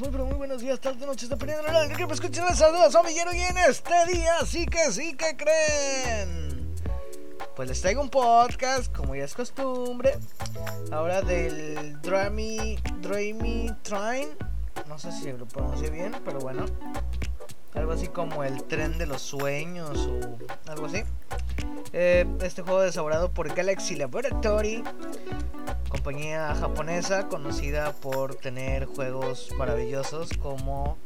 muy pero muy buenos días, tarde, noches, dependiendo de la hora que me escuchen. Les saluda su amiguero y en este día sí que sí que creen. Pues les traigo un podcast, como ya es costumbre, ahora del Dreamy, Dreamy Train. No sé si lo pronuncié bien, pero bueno. Algo así como el tren de los sueños o algo así. Eh, este juego es elaborado por Galaxy Laboratory, compañía japonesa conocida por tener juegos maravillosos como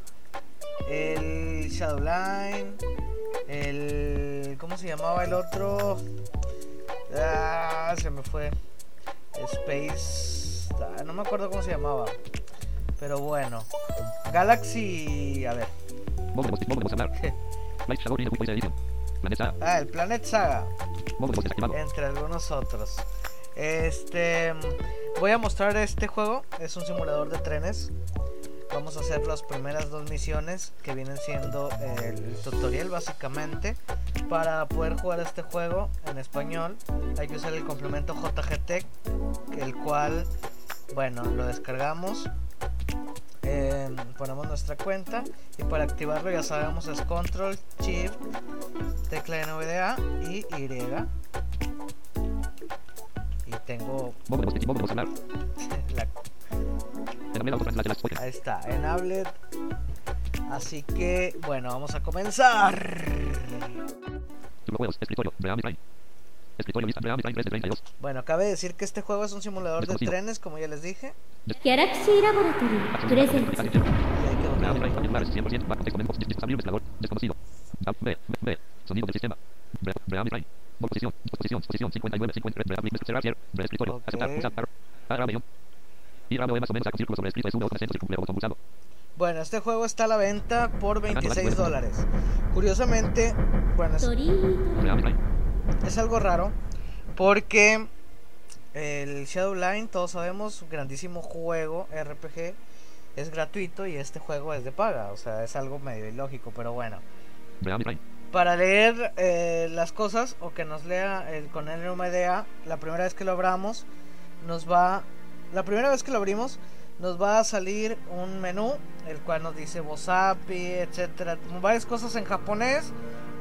el Shadowline, el. ¿Cómo se llamaba el otro? Ah, se me fue. Space. Ah, no me acuerdo cómo se llamaba. Pero bueno. Galaxy. A ver. ah, el Planet Saga. Entre algunos otros. Este. Voy a mostrar este juego. Es un simulador de trenes. Vamos a hacer las primeras dos misiones que vienen siendo el tutorial básicamente. Para poder jugar este juego en español hay que usar el complemento JGT, el cual, bueno, lo descargamos, eh, ponemos nuestra cuenta y para activarlo ya sabemos es Control, Shift, tecla NVDA y Y. Tengo la Ahí está, en Ablet. Así que, bueno, vamos a comenzar. Bueno, cabe decir que este juego es un simulador de trenes, como ya les dije. Y hay que Posición, posición, posición 59, 59, aceptar, pulsar, arrabio. Y ramo más o menos a círculo sobre escrito es uno, acento, circunflejo, botón pulsado. Bueno, este juego está a la venta por 26 dólares. Curiosamente, bueno, es algo raro porque el Shadowline, todos sabemos, grandísimo juego RPG, es gratuito y este juego es de paga. O sea, es algo medio ilógico, pero bueno. Para leer eh, las cosas o que nos lea el, con el NVDA, la primera vez que lo abramos, nos va. La primera vez que lo abrimos, nos va a salir un menú, el cual nos dice Bosapi, etcétera, varias cosas en japonés.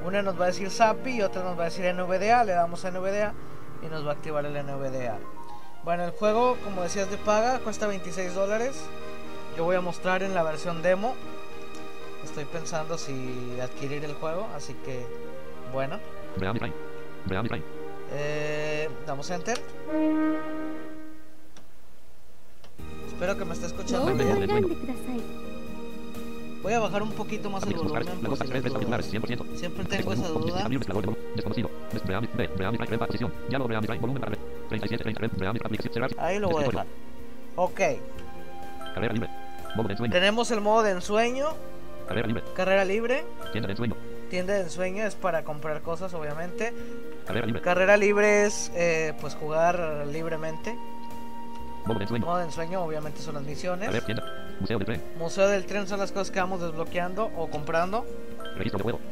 Una nos va a decir SAPI y otra nos va a decir NVDA. Le damos a NVDA y nos va a activar el NVDA. Bueno, el juego, como decías, de paga, cuesta 26 dólares. Yo voy a mostrar en la versión demo. Estoy pensando si adquirir el juego, así que bueno. Eh, damos enter. Espero que me esté escuchando. Voy a bajar un poquito más el volumen por si. Siempre tengo esa duda. Ahí lo voy a dejar. Ok. Tenemos el modo de ensueño carrera libre, tienda de ensueño es para comprar cosas obviamente. Carrera libre es eh, pues jugar libremente. Modo de ensueño obviamente son las misiones. Museo del tren son las cosas que vamos desbloqueando o comprando.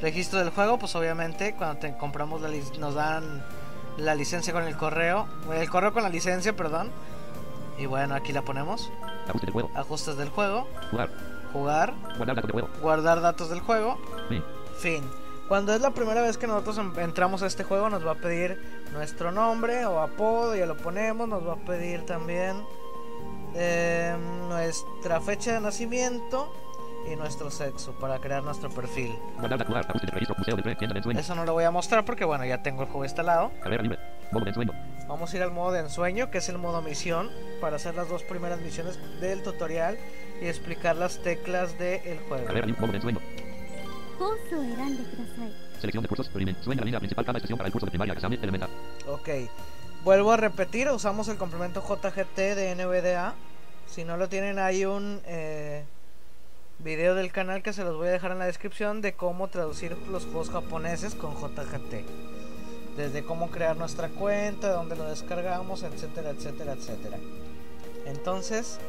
Registro del juego, pues obviamente cuando te compramos la nos dan la licencia con el correo, el correo con la licencia, perdón. Y bueno, aquí la ponemos. Ajustes del juego, jugar, guardar datos del juego, fin. Cuando es la primera vez que nosotros entramos a este juego, nos va a pedir nuestro nombre o apodo, ya lo ponemos. Nos va a pedir también eh, nuestra fecha de nacimiento y nuestro sexo para crear nuestro perfil. Eso no lo voy a mostrar porque, bueno, ya tengo el juego instalado. Vamos a ir al modo de ensueño, que es el modo misión, para hacer las dos primeras misiones del tutorial y explicar las teclas del de juego. Selección de cursos, suena la línea principal, cada expresión para el curso de primaria, examen, elemental. Ok. Vuelvo a repetir, usamos el complemento JGT de NVDA. Si no lo tienen, hay un eh, video del canal que se los voy a dejar en la descripción de cómo traducir los juegos japoneses con JGT. Desde cómo crear nuestra cuenta, dónde lo descargamos, etcétera, etcétera, etcétera. Entonces,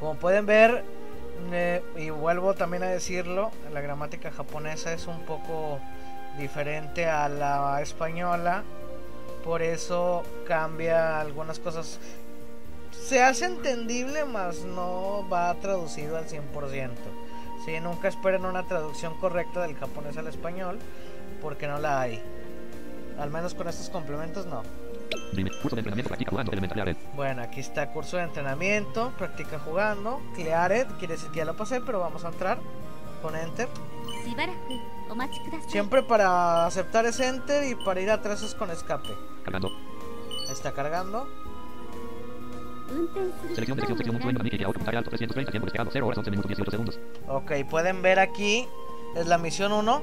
como pueden ver, eh, y vuelvo también a decirlo, la gramática japonesa es un poco diferente a la española, por eso cambia algunas cosas. se hace entendible, más no va traducido al 100%. Sí, nunca esperen una traducción correcta del japonés al español, porque no la hay. Al menos con estos complementos no. Curso de entrenamiento, practica jugando, elemental Bueno, aquí está curso de entrenamiento, practica jugando, Cleared, quiere decir que ya lo pasé, pero vamos a entrar con Enter. Siempre para aceptar es Enter y para ir atrás es con escape. Cargando. Está cargando. Selección de sección, sección, un que auto, alto, 330, tiempo despegado, 0 horas, 11 minutos, 18 segundos. Ok, pueden ver aquí, es la misión 1.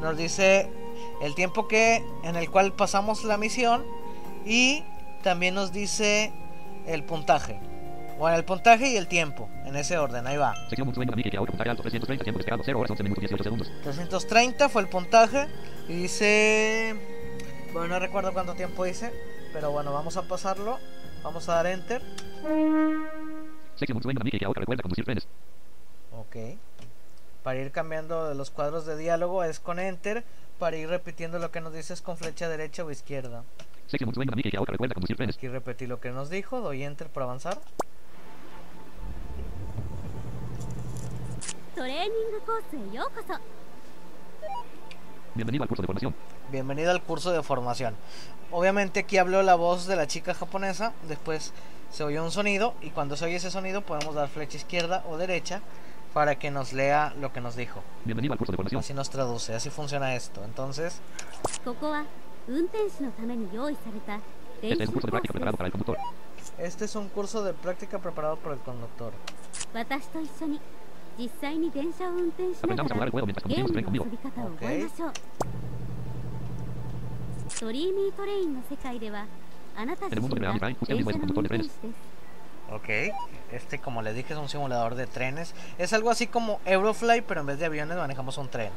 Nos dice el tiempo que en el cual pasamos la misión y también nos dice el puntaje. Bueno, el puntaje y el tiempo, en ese orden, ahí va. Sección sueño, que auto, alto, 330, tiempo despegado, 0 horas, 11 minutos, 18 segundos. 330 fue el puntaje y dice... Bueno, no recuerdo cuánto tiempo hice, pero bueno, vamos a pasarlo. Vamos a dar enter. Ok. Para ir cambiando los cuadros de diálogo es con enter. Para ir repitiendo lo que nos dice es con flecha derecha o izquierda. Aquí repetí lo que nos dijo. Doy enter para avanzar. Bienvenido al curso de formación. Bienvenido al curso de formación. Obviamente aquí habló la voz de la chica japonesa, después se oyó un sonido y cuando se oye ese sonido podemos dar flecha izquierda o derecha para que nos lea lo que nos dijo. Bienvenido al curso de formación. Así nos traduce, así funciona esto. Entonces... Este es un curso de práctica preparado para el conductor. Este es un curso de práctica preparado por el conductor. Aprendamos a jugar el juego mientras conducimos tren conmigo. Okay. En el mundo de Reality Prime, usted mismo es un conductor de trenes. Ok, este como les dije es un simulador de trenes. Es algo así como Eurofly, pero en vez de aviones manejamos un tren.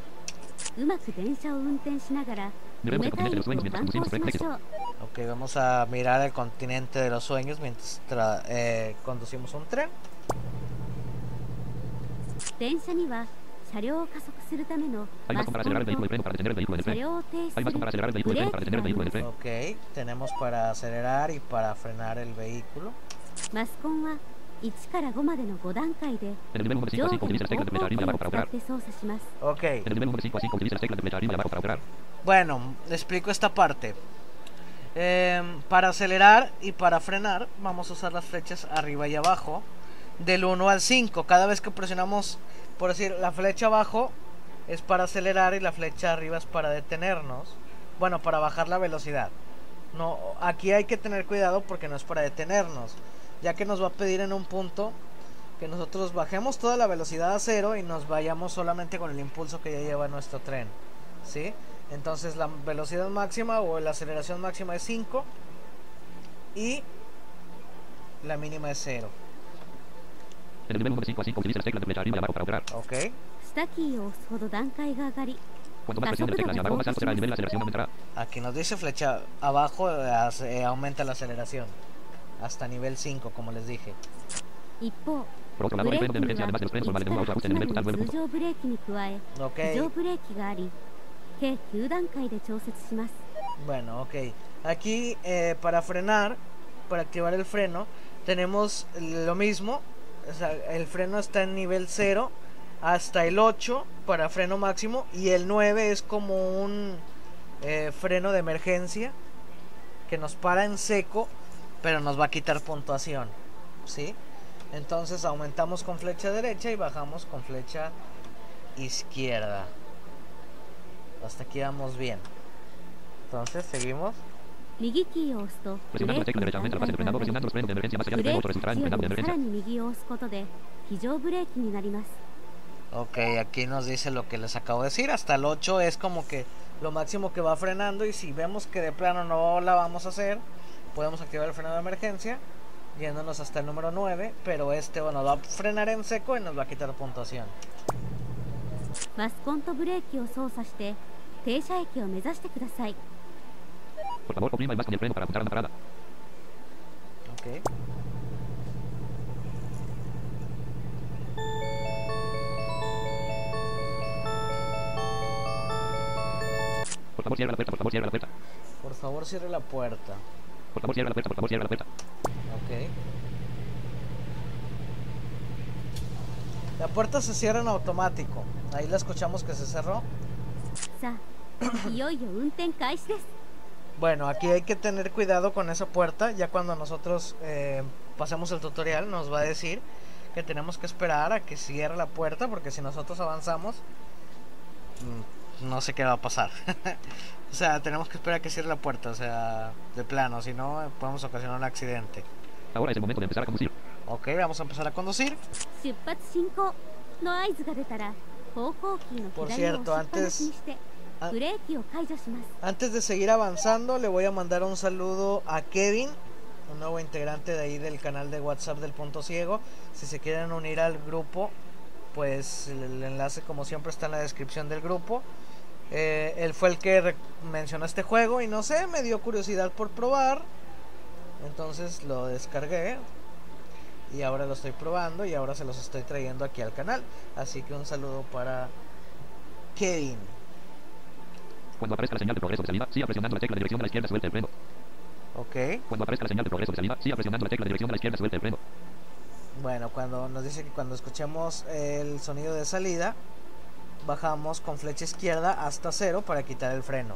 Ok, vamos a mirar el continente de los sueños mientras eh, conducimos un tren. Ok, tenemos para acelerar y para frenar el vehículo. マスコンは1から5までの5段階で En el nivel 1 de 5 上 a 下 5 の utiliza las 方 teclas de flecha 向 arriba y を abajo para 使 operar. って操作します Ok, En el nivel 1 de 5 a 5 utiliza las teclas de flecha arriba y abajo para operar. bueno, le explico esta parte. Em, para acelerar y para frenar vamos a usar las flechas arriba y abajo del 1 al 5. Cada vez que presionamos, por decir, la flecha abajo es para acelerar y la flecha arriba es para detenernos. Bueno, para bajar la velocidad. No, aquí hay que tener cuidado porque no es para detenernos, ya que nos va a pedir en un punto que nosotros bajemos toda la velocidad a cero y nos vayamos solamente con el impulso que ya lleva nuestro tren. ¿sí? Entonces la velocidad máxima o la aceleración máxima es 5 y la mínima es 0. Ok. Aquí nos dice flecha abajo eh, eh, aumenta la aceleración hasta nivel 5, como les dije. Bueno, ok. Aquí eh, para frenar, para activar el freno, tenemos lo mismo. El freno está en nivel 0 hasta el 8 para freno máximo y el 9 es como un eh, freno de emergencia que nos para en seco pero nos va a quitar puntuación, ¿sí? Entonces aumentamos con flecha derecha y bajamos con flecha izquierda. Hasta aquí vamos bien. Entonces seguimos. Ok, aquí nos dice lo que les acabo de decir. Hasta el 8 es como que lo máximo que va frenando. Y si vemos que de plano no la vamos a hacer, podemos activar el freno de emergencia yéndonos hasta el número 9, pero este, bueno, va a frenar en seco y nos va a quitar puntuación. Por favor, oprima el más bastón del freno para apuntar a la parada. Ok. Por favor, cierra la puerta, por favor, cierra la puerta. Por favor, cierre la puerta. Por favor, cierra la puerta, por favor, la puerta. Ok. La puerta se cierra en automático. Ahí la escuchamos que se cerró. Bueno, aquí hay que tener cuidado con esa puerta. Ya cuando nosotros eh, pasemos el tutorial nos va a decir que tenemos que esperar a que cierre la puerta porque si nosotros avanzamos mm, no sé qué va a pasar. o sea, tenemos que esperar a que cierre la puerta, o sea, de plano, si no podemos ocasionar un accidente. Ahora es el momento de empezar a conducir. Ok, vamos a empezar a conducir. Por cierto, antes... Antes de seguir avanzando, le voy a mandar un saludo a Kevin, un nuevo integrante de ahí del canal de WhatsApp del Punto Ciego. Si se quieren unir al grupo, pues el enlace como siempre está en la descripción del grupo. Eh, él fue el que mencionó este juego y no sé, me dio curiosidad por probar. Entonces lo descargué y ahora lo estoy probando y ahora se los estoy trayendo aquí al canal. Así que un saludo para Kevin. Cuando aparezca la señal de progreso de salida, siga presionando la tecla de dirección a la izquierda, suelta el freno. Ok. Cuando aparezca la señal de progreso de salida, siga presionando la tecla de dirección a la izquierda, suelta el freno. Bueno, cuando nos dice que cuando escuchemos el sonido de salida, bajamos con flecha izquierda hasta cero para quitar el freno.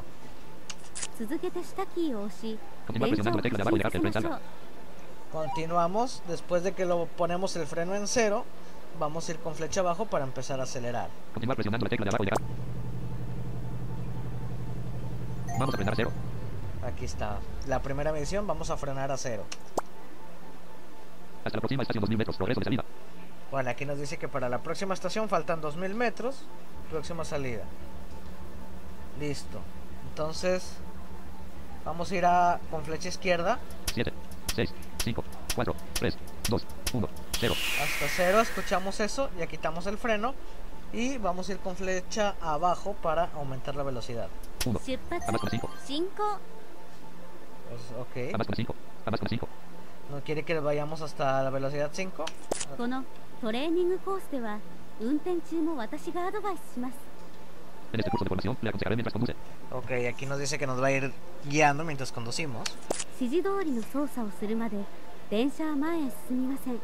Continuamos, después de que lo ponemos el freno en cero, vamos a ir con flecha abajo para empezar a acelerar. Vamos a frenar a cero. Aquí está. La primera medición, vamos a frenar a cero. Hasta la próxima estación 2000 metros, progreso de salida. Bueno, aquí nos dice que para la próxima estación faltan 2000 metros. Próxima salida. Listo. Entonces, vamos a ir a, con flecha izquierda. 7, 6, 5, 4, 3, 2, 1, 0. Hasta 0, escuchamos eso, ya quitamos el freno. Y vamos a ir con flecha abajo para aumentar la velocidad. 1, 5. 5. Pues, ok. 5. 5. No quiere que vayamos hasta la velocidad 5. このトレーニングコースでは運転中も私がアドバイスします En este curso de formación, le aconsejaré mientras conduce. Ok, aquí nos dice que nos va a ir guiando mientras conducimos. 指示通りの操作をするまで電車は前へ進みません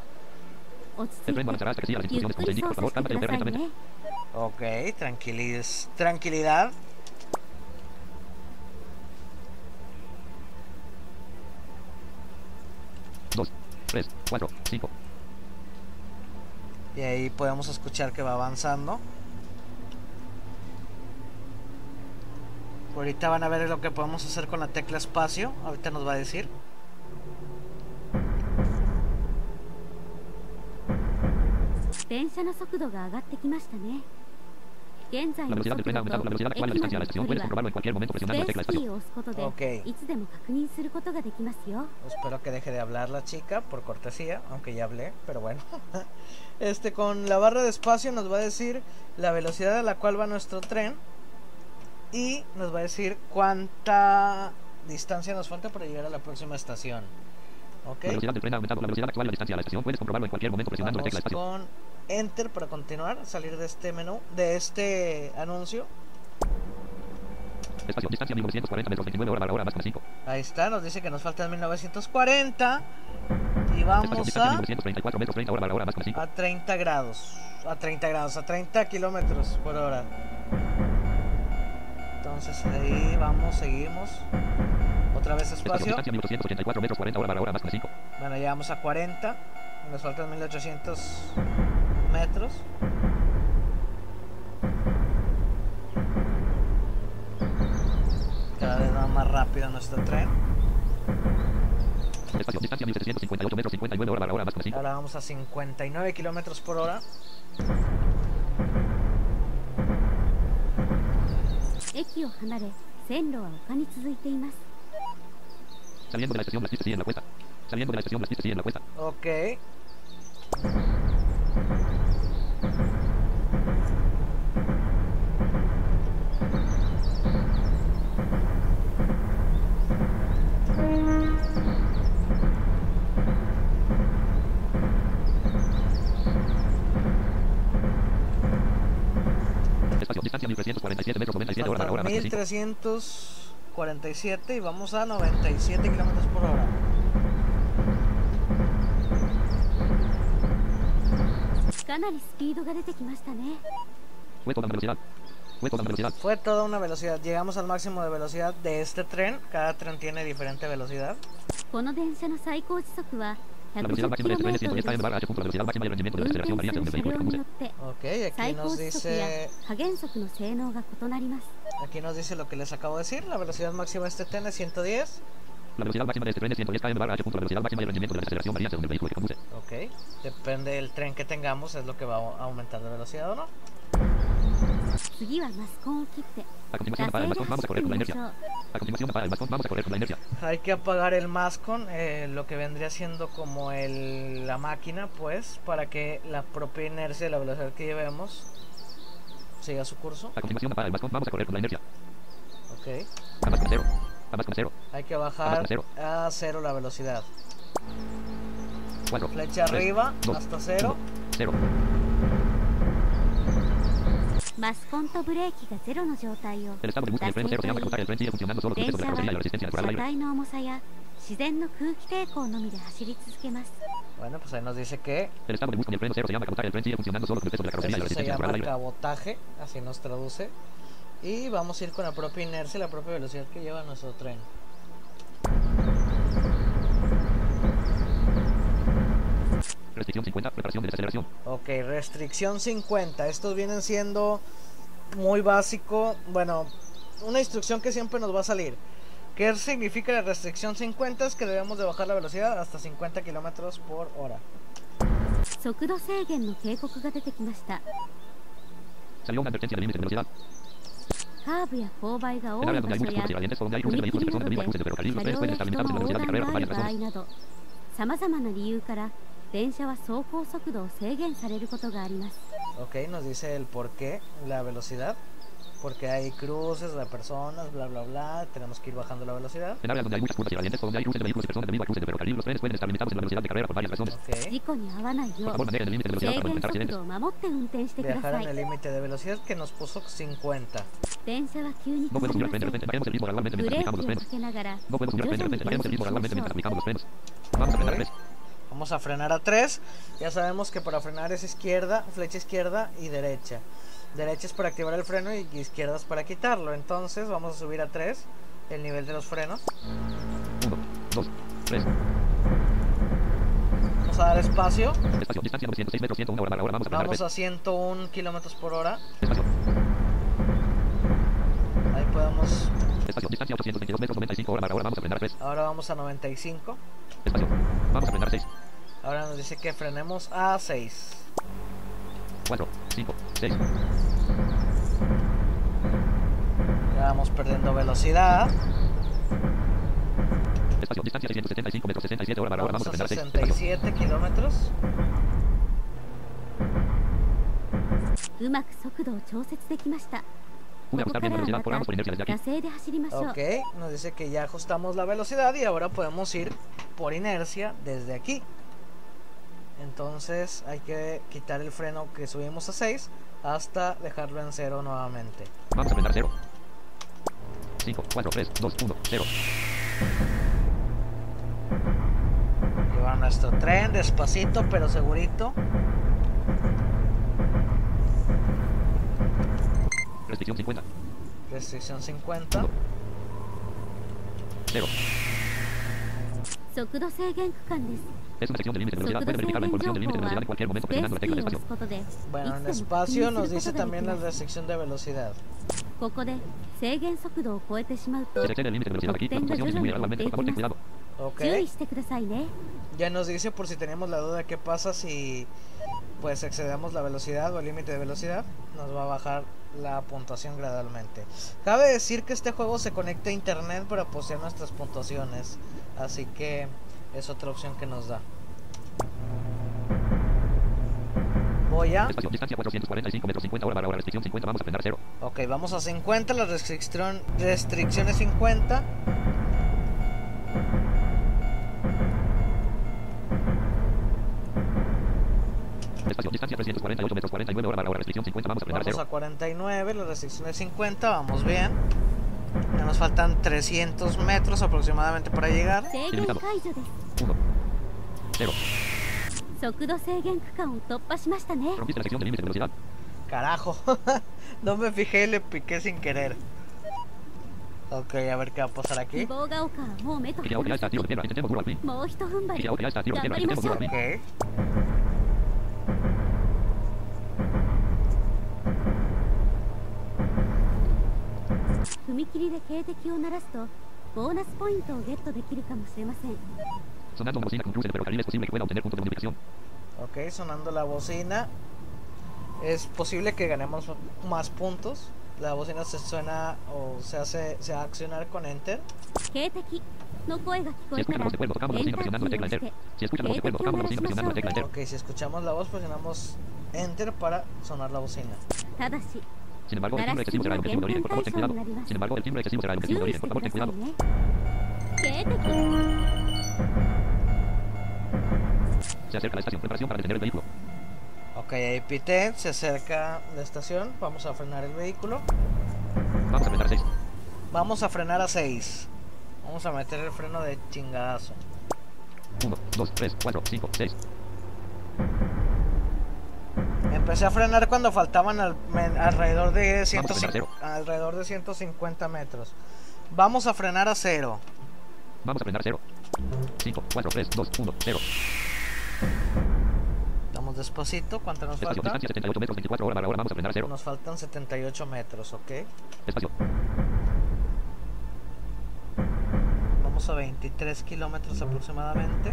落ち着 El い tren avanzará hasta que siga las てゆっ instrucciones く como se り indica. 操 Por 作 favor, してく cálmate y ださ opere い lentamente. ね Ok, tranquiliz tranquilidad. Dos, tres, cuatro, cinco. Y ahí podemos escuchar que va avanzando. Ahorita van a ver lo que podemos hacer con la tecla espacio. Ahorita nos va a decir. La velocidad del tren ha aumentado. La velocidad actual la distancia a la estación puedes comprobarlo en cualquier momento presionando la tecla estación. Ok. Espero que deje de hablar la chica, por cortesía, aunque ya hablé, pero bueno. Este, con la barra de espacio nos va a decir la velocidad a la cual va nuestro tren y nos va a decir cuánta distancia nos falta para llegar a la próxima estación. ¿Ok? La velocidad del tren ha aumentado. La velocidad actual de la distancia a la estación. Puedes comprobarlo en cualquier momento presionando la Vamos tecla espacio. con Enter para continuar, salir de este menú, de este anuncio. Espacio. Distancia 1940 metros. 29 horas barra hora más con 5. Ahí está, nos dice que nos faltan 1940 y Espacio. vamos Distancia a 1934 metros. 30 horas barra hora más con 5. a 30 grados, a 30 grados, a 30 kilómetros por hora. Entonces ahí vamos, seguimos. Otra vez Espacio. espacio. Distancia 1884 metros. 40 horas barra hora más con 5. Bueno, llegamos a 40. Nos faltan 1800 metros. Cada vez va más rápido nuestro tren. Espacio. Distancia 1758 metros. 59 horas barra hora más con 5. Ahora vamos a 59 kilómetros por hora. Saliendo de la estación, las pistas siguen la cuesta. Saliendo de la estación, las pistas siguen la cuesta. Ok. Espacio. Distancia 1347 metros. 97 horas hora 5. 1300 47 y vamos a 97 kilómetros por hora. Fue toda una velocidad. Fue toda una velocidad. Fue toda una velocidad. Llegamos al máximo de velocidad de este tren. Cada tren tiene diferente velocidad. La velocidad máxima de este tren es 110 km barra h. La velocidad máxima y el rendimiento de la aceleración varía según el vehículo que conduce. Ok, aquí nos dice... Aquí nos dice lo que les acabo de decir. La velocidad máxima de este tren es 110. La velocidad máxima de este tren es 110 km barra h. La velocidad máxima rendimiento de la aceleración varía según el vehículo que conduce. Ok, depende del tren que tengamos, es lo que va a aumentar la velocidad o no. A continuación apaga el mascón, vamos a correr con la inercia. A continuación apaga el mascón, vamos a correr con la inercia. Hay que apagar el mascon, eh, lo que vendría siendo como el, la máquina, pues, para que la propia inercia, la velocidad que llevemos, siga su curso. A continuación apaga el mascón, vamos a correr con la inercia. Ok. A mascón cero. A mascón cero. Hay que bajar cero. a cero la velocidad. 4. Flecha arriba, dos, hasta cero. 0. マ スコンとブレーキがゼロの状態を El estado de búsqueda del tren cero se llama como tal. El tren sigue funcionando solo con 電 peso de 車 la は carrocería y la resistencia 車 natural al aire. 体の重さや自然の空気抵抗のみで走り続けます Bueno, pues ahí nos dice que El estado de búsqueda del tren cero se llama como tal. El tren sigue funcionando solo con el peso de la carrocería y la Eso se resistencia natural al llama aire. cabotaje, así nos traduce. Y vamos a ir con la propia inercia y la propia velocidad que lleva nuestro tren. Restricción 50. Preparación de desaceleración. Ok, restricción 50. Estos vienen siendo muy básico. Bueno, una instrucción que siempre nos va a salir. ¿Qué significa la restricción 50? Es que debemos de bajar la velocidad hasta 50 kilómetros por hora. 速度制限の警告が出てきました Salió una advertencia de límite de velocidad. カーブや勾配が多 En い áreas donde 場 hay 所 muchos や cruces de valientes o donde hay cruces de 踏 vehículos y 切 personas な de ど cruces de で ferrocarril, los 車 trenes 両 pueden や estar 人 limitados en の la 横 velocidad de 断 carrera が por ある varias 場合 razones. などさまざまな理由から Ok, nos dice el por qué, la velocidad. Porque hay cruces, las personas, bla, bla, bla. Tenemos que ir bajando la velocidad. En áreas donde hay muchas curvas y gradientes, o donde hay cruces de vehículos y personas debido a cruces de ferrocarril, los trenes pueden estar limitados en la velocidad de carrera por varias razones. Okay. Por favor, manejen el límite de velocidad para evitar accidentes. Viajar en el límite de velocidad que nos puso 50. No podemos girar frente de repente, bajemos el ritmo gradualmente mientras aplicamos los frenos. No podemos girar frente de repente, bajemos el ritmo gradualmente mientras aplicamos los frenos. Vamos a frenar tres. Vamos a frenar a 3. Ya sabemos que para frenar es izquierda, flecha izquierda y derecha. Derecha es para activar el freno y izquierda es para quitarlo. Entonces vamos a subir a 3 el nivel de los frenos. 1, 2, 3. Vamos a dar espacio. Espacio, distancia 906 metros, 101 hora hora. Vamos a Vamos a 101 kilómetros por hora. Espacio, Ahí podemos. espacio, distancia 822 metros, 95 hora hora. Vamos a frenar tres. Ahora vamos a 95. Espacio, vamos a frenar 6, Ahora nos dice que frenemos a 6. 4, 5, 6. Ya vamos perdiendo velocidad. Espacio, distancia 675 metros, 67 hora para hora. Vamos Vamos a a frenar 6. Espacio, 67 kilómetros. うまく速度を調節できましたこ Pude こ ajustar か bien ら la は velocidad. ま Corramos por inercia desde た aquí. 惰性で走りましょう Ok, nos dice que ya ajustamos la velocidad y ahora podemos ir por inercia desde aquí. Entonces hay que quitar el freno que subimos a 6 hasta dejarlo en 0 nuevamente. Vamos a frenar 0. 5, 4, 3, 2, 1, 0. Llevar nuestro tren despacito pero segurito. Restricción 50. Restricción 50. 0. 速度制限区間です Es una sección de límite de 速 velocidad. 度 Puede 制 verificar la 限 información 情 del límite de 報 velocidad は en cualquier momento スペー presionando ス la キ tecla ー de を押 espacio. すことで Bueno, en いつでも確認 espacio する nos こと dice がで también き la ます restricción de velocidad. ここで制限速度を超えてしまうと Si se excede el límite de velocidad aquí, la 得点が puntuación 徐々 disminuye に減って gradualmente. い Por favor, き ten ます cuidado. Ok. 注意してくださいね Ya nos dice por si tenemos la duda qué pasa si pues excedemos la velocidad o el límite de velocidad, nos va a bajar la puntuación gradualmente. Cabe decir que este juego se conecta a internet para postear nuestras puntuaciones, así que es otra opción que nos da. Voy a... Estación, distancia 445 metros 50 hora, restricción 50, vamos a frenar a cero. Ok, vamos a 50, la restricción, restricción es 50. Metros 49 hora, restricción 50, vamos a frenar vamos a cero. Vamos a 49, la restricción es 50, vamos bien. Ya nos faltan 300 metros aproximadamente para llegar. 1. 0. Rompiste la sección límite de velocidad. Carajo. no me fijé, le piqué sin querer. Ok, a ver qué va a pasar aquí. Sonando la bocina concluye, pero es posible que pueda obtener punto de bonificación. Ok, sonando la bocina. Es posible que ganemos más puntos. La bocina se suena o se hace se va a accionar con Enter. Si escuchamos este la voz de cuervo, tocamos la bocina presionando la tecla Enter. Si escuchamos la voz de la bocina presionando la tecla Enter. Ok, si escuchamos la voz, presionamos Enter para sonar la bocina. Sin embargo, el timbre excesivo será el objetivo de origen, por favor, ten cuidado. Sin embargo, el timbre excesivo será el objetivo de origen, por favor, ten cuidado se acerca la estación preparación para detener el vehículo Ok, ahí pité, se acerca la estación. Vamos a frenar el vehículo. vamos a apretar 6 Vamos a frenar a 6. Vamos a meter el freno de chingadazo. 1 2 3 4 5 6 Empecé a frenar cuando faltaban al- men- alrededor de Vamos a frenar 150, cero. alrededor de 150 metros. Vamos a frenar a cero. vamos a frenar 0 5 4 3 2 1 0 Vamos despacito. ¿Cuánto nos espacio falta? distancia 78 metros 24 hora barra hora vamos a frenar a 0 Nos faltan 78 metros, ¿ok? espacio Vamos a 23 kilómetros aproximadamente.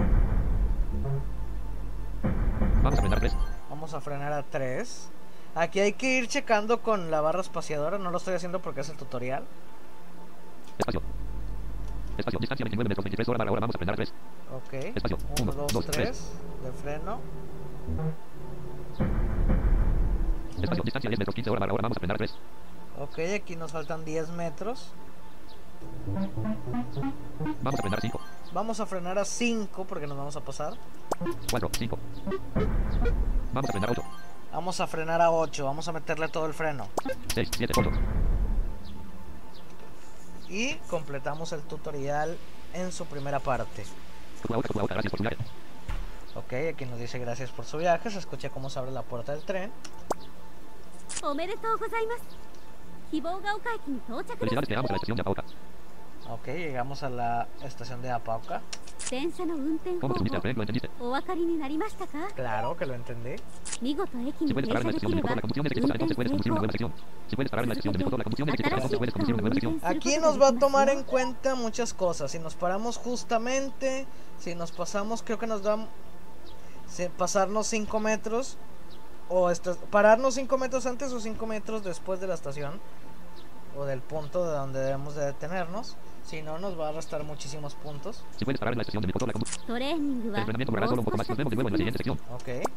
vamos a frenar 3 Vamos a frenar a 3. Aquí hay que ir checando con la barra espaciadora. No lo estoy haciendo porque es el tutorial. espacio espacio distancia 29 metros 23 hora barra hora vamos a frenar a 3 Ok. Espacio. 1, Uno, 2, dos, 3. De freno. espacio distancia 10 metros 15 hora barra hora vamos a frenar a 3 Ok, aquí nos faltan 10 metros. vamos a frenar 5 Vamos a frenar a 5 porque nos vamos a pasar. 4 5 vamos a frenar 8 Vamos a frenar a 8. Vamos a meterle todo el freno. 6 7 8 y completamos el tutorial en su primera parte. Ok, aquí nos dice gracias por su viaje, se escucha cómo se abre la puerta del tren. Ok, llegamos a la estación de Apauca. Claro que lo entendí. Aquí nos va a tomar en cuenta muchas cosas. Si nos paramos justamente, si nos pasamos, creo que nos da pasarnos 5 metros o pararnos 5 metros antes o 5 metros después de la estación o del punto de donde debemos de detenernos. Si no, nos va a restar muchísimos puntos. Si puedes parar en la sesión del botón, la El entrenamiento durará solo un poco más. Nos vemos de nuevo en la siguiente sección. Ok.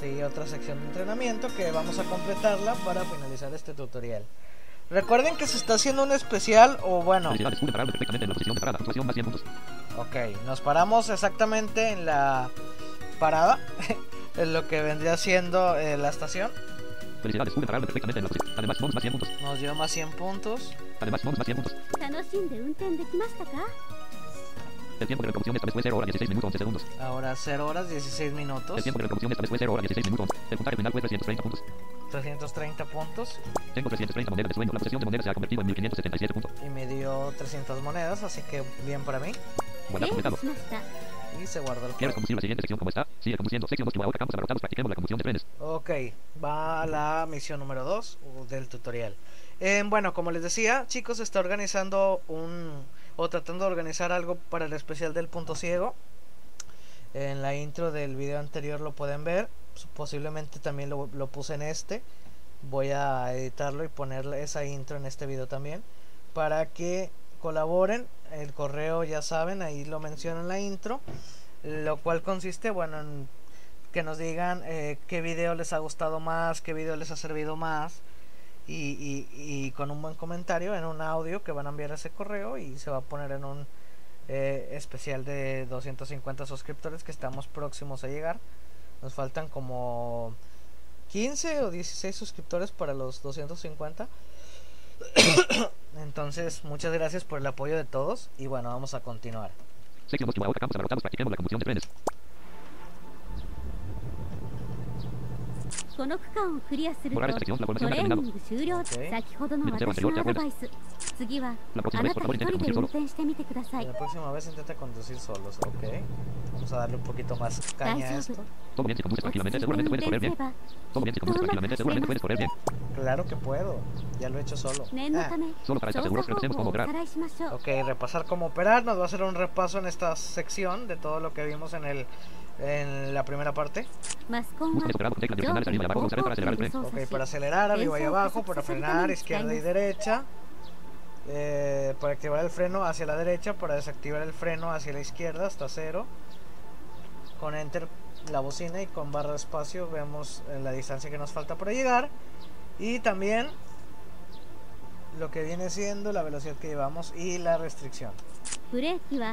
Sí, otra sección de entrenamiento que vamos a completarla para finalizar este tutorial. Recuerden que se está haciendo un especial o bueno... perfectamente en la posición de parada. Más 100 puntos. Ok, nos paramos exactamente en la parada. en lo que vendría siendo eh, la estación. Felicidades, Google Ferrari perfectamente. Además, más puntos. Nos dio más 100 puntos. Además, más puntos. El tiempo de reproducción esta vez fue 0 horas 16 minutos 11 segundos. Ahora 0 horas 16 minutos. El tiempo de reproducción esta vez fue 0 horas 16 minutos. El puntaje final fue 330 puntos. 330 puntos. Tengo 330 monedas monedas se ha convertido en Y me dio 300 monedas, así que bien para mí. Bueno, completado. Y se guarda el conducir la siguiente como está? Conduciendo. La conducción. Ok, va a la misión número 2 del tutorial. Eh, bueno, como les decía, chicos, está organizando un... o tratando de organizar algo para el especial del punto ciego. En la intro del video anterior lo pueden ver. Pues, posiblemente también lo, lo puse en este. Voy a editarlo y poner esa intro en este video también. Para que colaboren. El correo, ya saben, ahí lo menciono en la intro. Lo cual consiste, bueno, en que nos digan eh, qué video les ha gustado más, qué video les ha servido más y, con un buen comentario en un audio que van a enviar ese correo y se va a poner en un eh, especial de 250 suscriptores que estamos próximos a llegar. Nos faltan como 15 o 16 suscriptores para los 250. Entonces, muchas gracias por el apoyo de todos y bueno, vamos a continuar. Sección 2, Chihuahua, campos abarrotados, practiquemos la conducción de trenes. この区間をクリアすると Por áreas ト de selección, la レ formación ー ha ニング終了 Ok. 先ほどの Mira, 私 Seba, のア señor, ドバイス次は La あ próxima な vez, た por favor, 一 intente 人で conducir 運 solo. 転してみてください La próxima vez intenta conducir solos, ok. Vamos a darle un poquito más caña a esto. Todo bien si conduces 落ち tranquilamente, 着いて seguramente 運 puedes 転 correr すれ bien. ば Todo bien si conduces tranquilamente, seguramente puedes correr bien. Claro que puedo, ya lo he hecho solo. 念の Ah, ため Solo para 操 estar seguros, 作 revisemos 方 cómo 法をお operar. さらいしましょう ok, repasar cómo operar. Nos va a hacer un repaso en esta sección de todo lo que vimos en el en la primera parte. Ok, para acelerar, arriba y abajo, para frenar, izquierda y derecha. Eh, para activar el freno hacia la derecha, para desactivar el freno hacia la izquierda hasta cero. Con enter la bocina y con barra de espacio vemos eh, la distancia que nos falta para llegar. Y también lo que viene siendo la velocidad que llevamos y la restricción. Kuretiwa.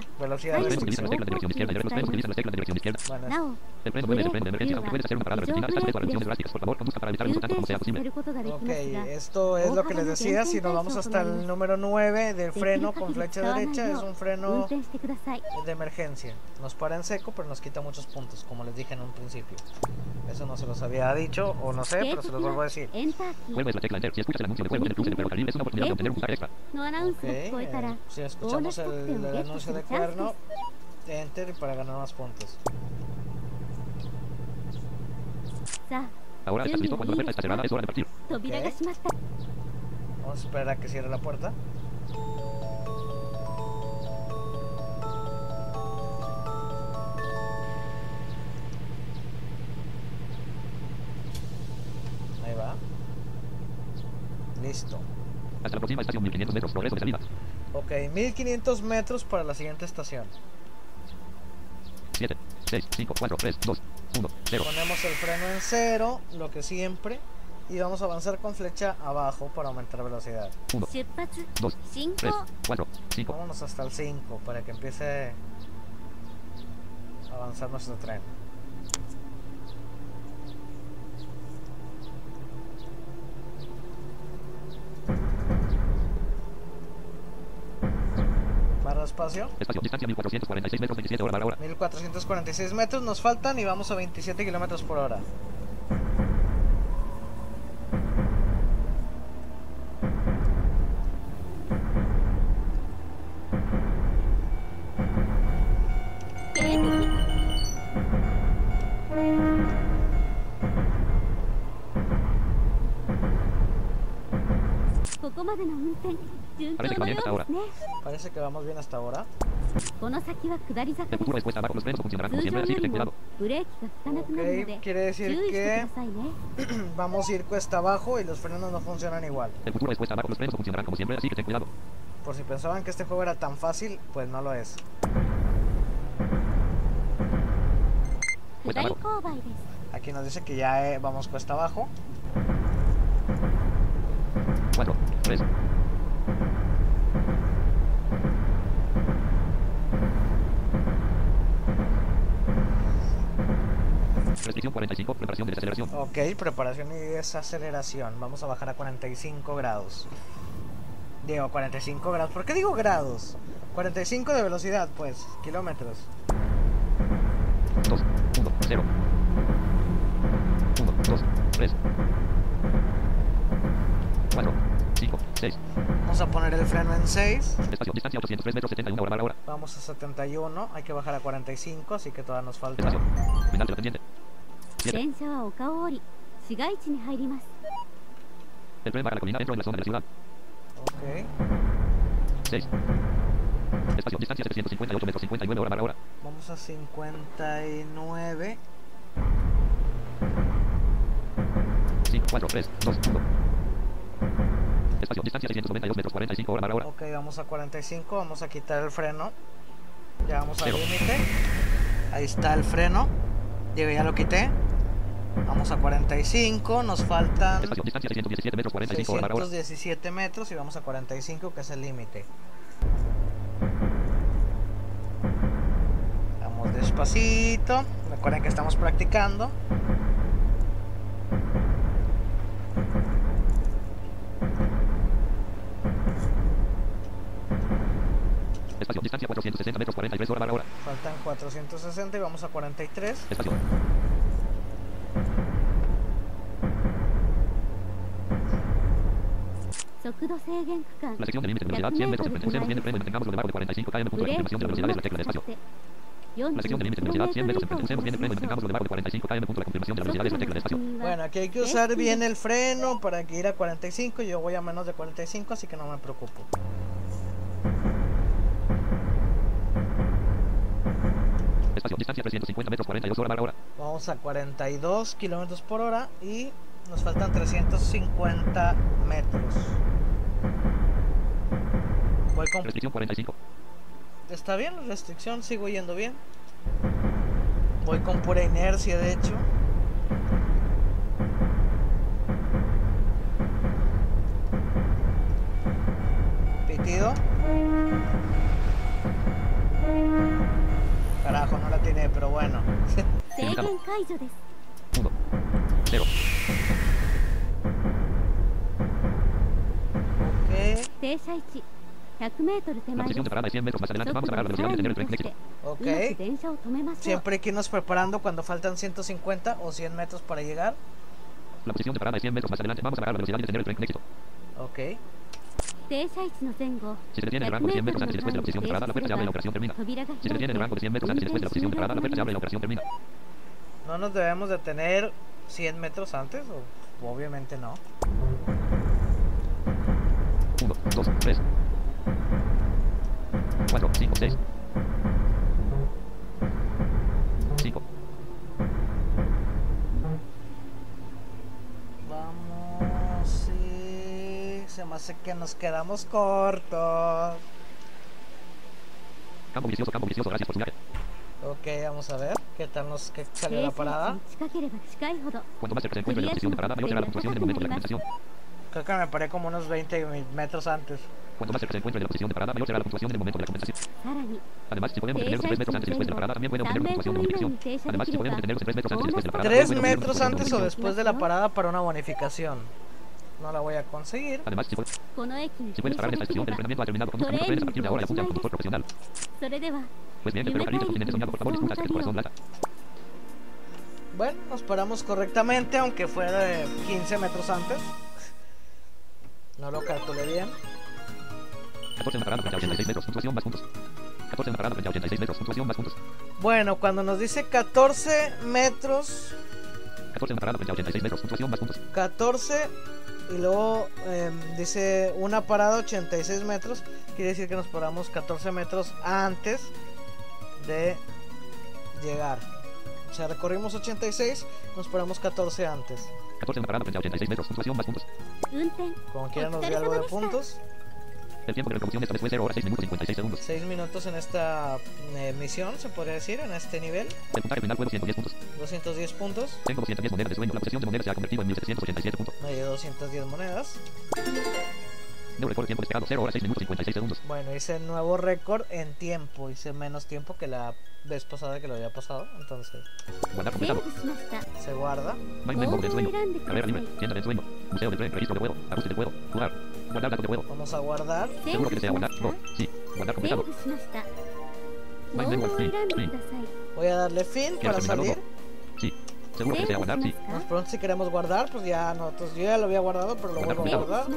Ok, esto es lo que les decía. Si nos vamos hasta el número 9 del freno con flecha derecha, es un freno de emergencia. Nos para en seco, pero nos quita muchos puntos, como les dije en un principio. Eso no se los había dicho, o no sé, pero se los vuelvo a decir. Si escuchas el anuncio eh, si escuchamos el, el anuncio de cuerno, enter para ganar más puntos. Ahora está listo cuando la puerta está cerrada, es hora de partir. Okay. Vamos a esperar a que cierre la puerta. Ahí va. Listo. Hasta la próxima estación 1500 metros, progreso de salida. Ok, 1500 metros para la siguiente estación. 7, 6, 5, 4, 3, 2, 1, 0. Ponemos el freno en cero, lo que siempre. Y vamos a avanzar con flecha abajo para aumentar velocidad. 1, 2, 3, 4, 5. Vámonos hasta el 5 para que empiece a avanzar nuestro tren. Espacio. Espacio, distancia 1446 metros, 27 horas para hora. 1446 metros nos faltan y vamos a 27 kilómetros por hora. Parece que va bien hasta ahora. Parece que vamos bien hasta ahora. El futuro es cuesta abajo, los frenos funcionarán como siempre, así que ten cuidado. Ok, quiere decir que eh? vamos a ir cuesta abajo y los frenos no funcionan igual. El futuro es cuesta abajo, los frenos funcionarán como siempre, así que ten cuidado. Por si pensaban que este juego era tan fácil, pues no lo es. Aquí nos dice que ya eh, vamos cuesta abajo. 4, 3, Restricción 45, preparación de desaceleración. Ok, preparación y desaceleración. Vamos a bajar a 45 grados. Digo, 45 grados. ¿Por qué digo grados? 45 de velocidad, pues. Kilómetros. 2, 1, 0. 1, 2, 3. 4, 5, 6. Vamos a poner el freno en 6. Espacio, distancia 803 metros, 71 horas para hora. Vamos a 71. Hay que bajar a 45, así que todavía nos falta. Espacio, final de la pendiente. Siete. El tren baja la colina dentro de la zona de la ciudad. Ok. 6. Espacio, distancia 758 metros, 59 horas para hora. Vamos a 59. 5, 4, 3, 2, 1. Espacio, distancia 692 metros, 45 horas para hora. Ok, vamos a 45, vamos a quitar el freno. Ya vamos al límite. Ahí está el freno. Digo, ya lo quité. Vamos a 45, nos faltan 617 metros, 45 617 metros y vamos a 45 que es el límite. Vamos despacito, recuerden que estamos practicando. Espacio, distancia 460 metros, 43 horas para hora. Faltan 460 y vamos a 43. Espacio. La sección de límites de velocidad 100 metros en frecuencia viene freno y mantengámoslo debajo de 45 km punto. La confirmación de la velocidad es la tecla de espacio. La sección de límites de velocidad 100 metros en frecuencia viene freno y mantengámoslo debajo de 45 km punto. La confirmación de la velocidad es la tecla de espacio. Bueno, aquí hay que usar bien el freno para que ir a 45. Yo voy a menos de 45, así que no me preocupo. Espacio, distancia 350 metros, 42 horas hora. Vamos a 42 kilómetros por hora y nos faltan 350 metros. Voy con... Restricción 45. Está bien la restricción, sigo yendo bien. Voy con pura inercia, de hecho. Pitido. Carajo, no la tiene, pero bueno pudo. Pero... La posición separada de 100 metros más adelante. Vamos a bajar la velocidad y detener el tren éxito. Ok. Siempre hay que irnos preparando cuando faltan 150 o 100 metros para llegar. La posición separada de 100 metros más adelante. Vamos a bajar la velocidad y detener el tren éxito. Ok. Si se detiene el rango de 100 metros antes y después de la posición separada, la puerta se abre y la operación termina. Si se detiene el rango de 100 metros antes y después de la posición separada, la puerta se abre y la operación termina. No nos debemos detener 100 metros antes, o obviamente no. 1, 2, 3, 4, 5, 6. 5. Vamos, sí. Se me hace que nos quedamos cortos. Campo vicioso, campo vicioso, gracias por su viaje. Ok, vamos a ver qué tal nos qué salió la parada. Creo que me paré como unos 20 metros antes. Cuanto más cerca se la parada, mayor será la puntuación del momento de la. Además, si podemos 3 metros antes después de la parada, también obtener una puntuación de bonificación. Además, si podemos 3 metros antes después de la parada... 3 metros antes o después de la parada para una bonificación. No la voy a conseguir. Además, si puedes, si puedes parar en pues bien, pero caliente, que tu corazón lata. Bueno, nos paramos correctamente, aunque fue de 15 metros antes. No lo calculé bien. 14 en la 86 metros, puntuación más puntos. 14 en la 86 metros, puntuación más puntos. Bueno, cuando nos dice 14 metros... 14 en 86 metros, puntuación más puntos. 14 y luego eh, dice una parada 86 metros, quiere decir que nos paramos 14 metros antes de llegar. O sea, recorrimos 86, nos paramos 14 antes. 14 en la parada frente a 86 metros, puntuación más puntos. Como quiera nos dio algo de puntos. El tiempo de reproducción esta vez fue 0 horas 6 minutos 56 segundos. 6 minutos en esta eh, misión, se podría decir, en este nivel. El puntaje final fue 210 puntos. 210 puntos. Tengo 210 monedas de sueño. La posesión de monedas se ha convertido en 1787 puntos. Me dio 210 monedas. Nuevo récord tiempo despejado, 0 horas 6 minutos 56 segundos. Bueno, hice nuevo récord en tiempo, hice menos tiempo que la vez pasada que lo había pasado, entonces. Guardar completado. Se guarda. Mind del sueño. Carrera libre, tienda del sueño. Museo del tren, registro de juego, ajuste de juego, jugar. Guardar datos de juego. Vamos a guardar. Seguro que desea guardar. No, sí, guardar completado. Voy a darle fin para salir. Seguro que sea guardar, sí. Pues pronto si queremos guardar, pues ya nosotros. Yo ya lo había guardado, pero lo guardar, vuelvo a guardar.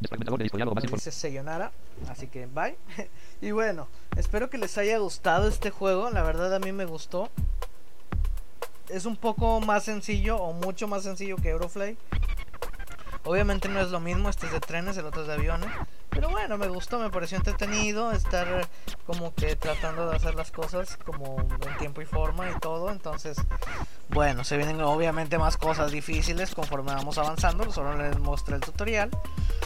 De Dice Sayonara, así que bye. y bueno, espero que les haya gustado este juego. La verdad a mí me gustó. Es un poco más sencillo o mucho más sencillo que Eurofly. Obviamente no es lo mismo, este es de trenes, el otro es de aviones. Pero bueno, me gustó, me pareció entretenido estar como que tratando de hacer las cosas como en tiempo y forma y todo. Entonces, bueno, se vienen obviamente más cosas difíciles conforme vamos avanzando. Solo les mostré el tutorial,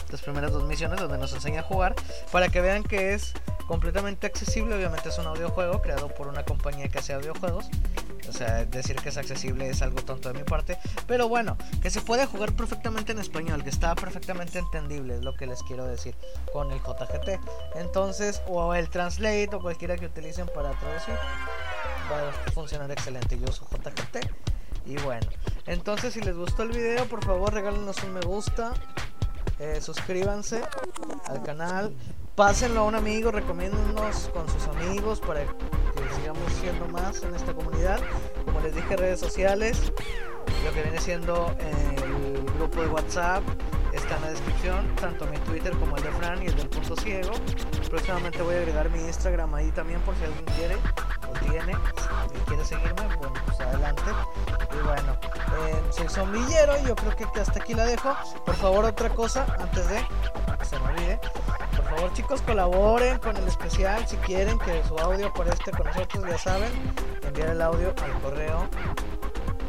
las primeras dos misiones donde nos enseña a jugar, para que vean que es completamente accesible. Obviamente es un audiojuego creado por una compañía que hace audiojuegos. O sea, decir que es accesible es algo tonto de mi parte. Pero bueno, que se puede jugar perfectamente en español, que está perfectamente entendible, es lo que les quiero decir con el JGT. Entonces, o el Translate o cualquiera que utilicen para traducir, va a funcionar excelente. Yo uso JGT. Y bueno, entonces si les gustó el video, por favor regálenos un me gusta, eh, suscríbanse al canal, pásenlo a un amigo, recomiéndennos con sus amigos para que sigamos siendo más en esta comunidad. Como les dije, redes sociales, lo que viene siendo el grupo de WhatsApp está en la descripción, tanto mi Twitter como el de Fran y el del punto ciego. Próximamente voy a agregar mi Instagram ahí también por si alguien quiere o tiene y quiere seguirme, bueno, pues adelante. Y bueno, eh, soy zombillero y yo creo que hasta aquí la dejo. Por favor, otra cosa antes de que se me olvide. Por favor, chicos, colaboren con el especial si quieren que su audio aparezca con nosotros, ya saben, enviar el audio al correo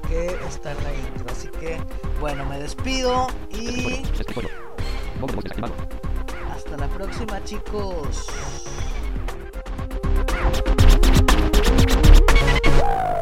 que está en la intro. Así que, bueno, me despido y... Hasta la próxima, chicos. you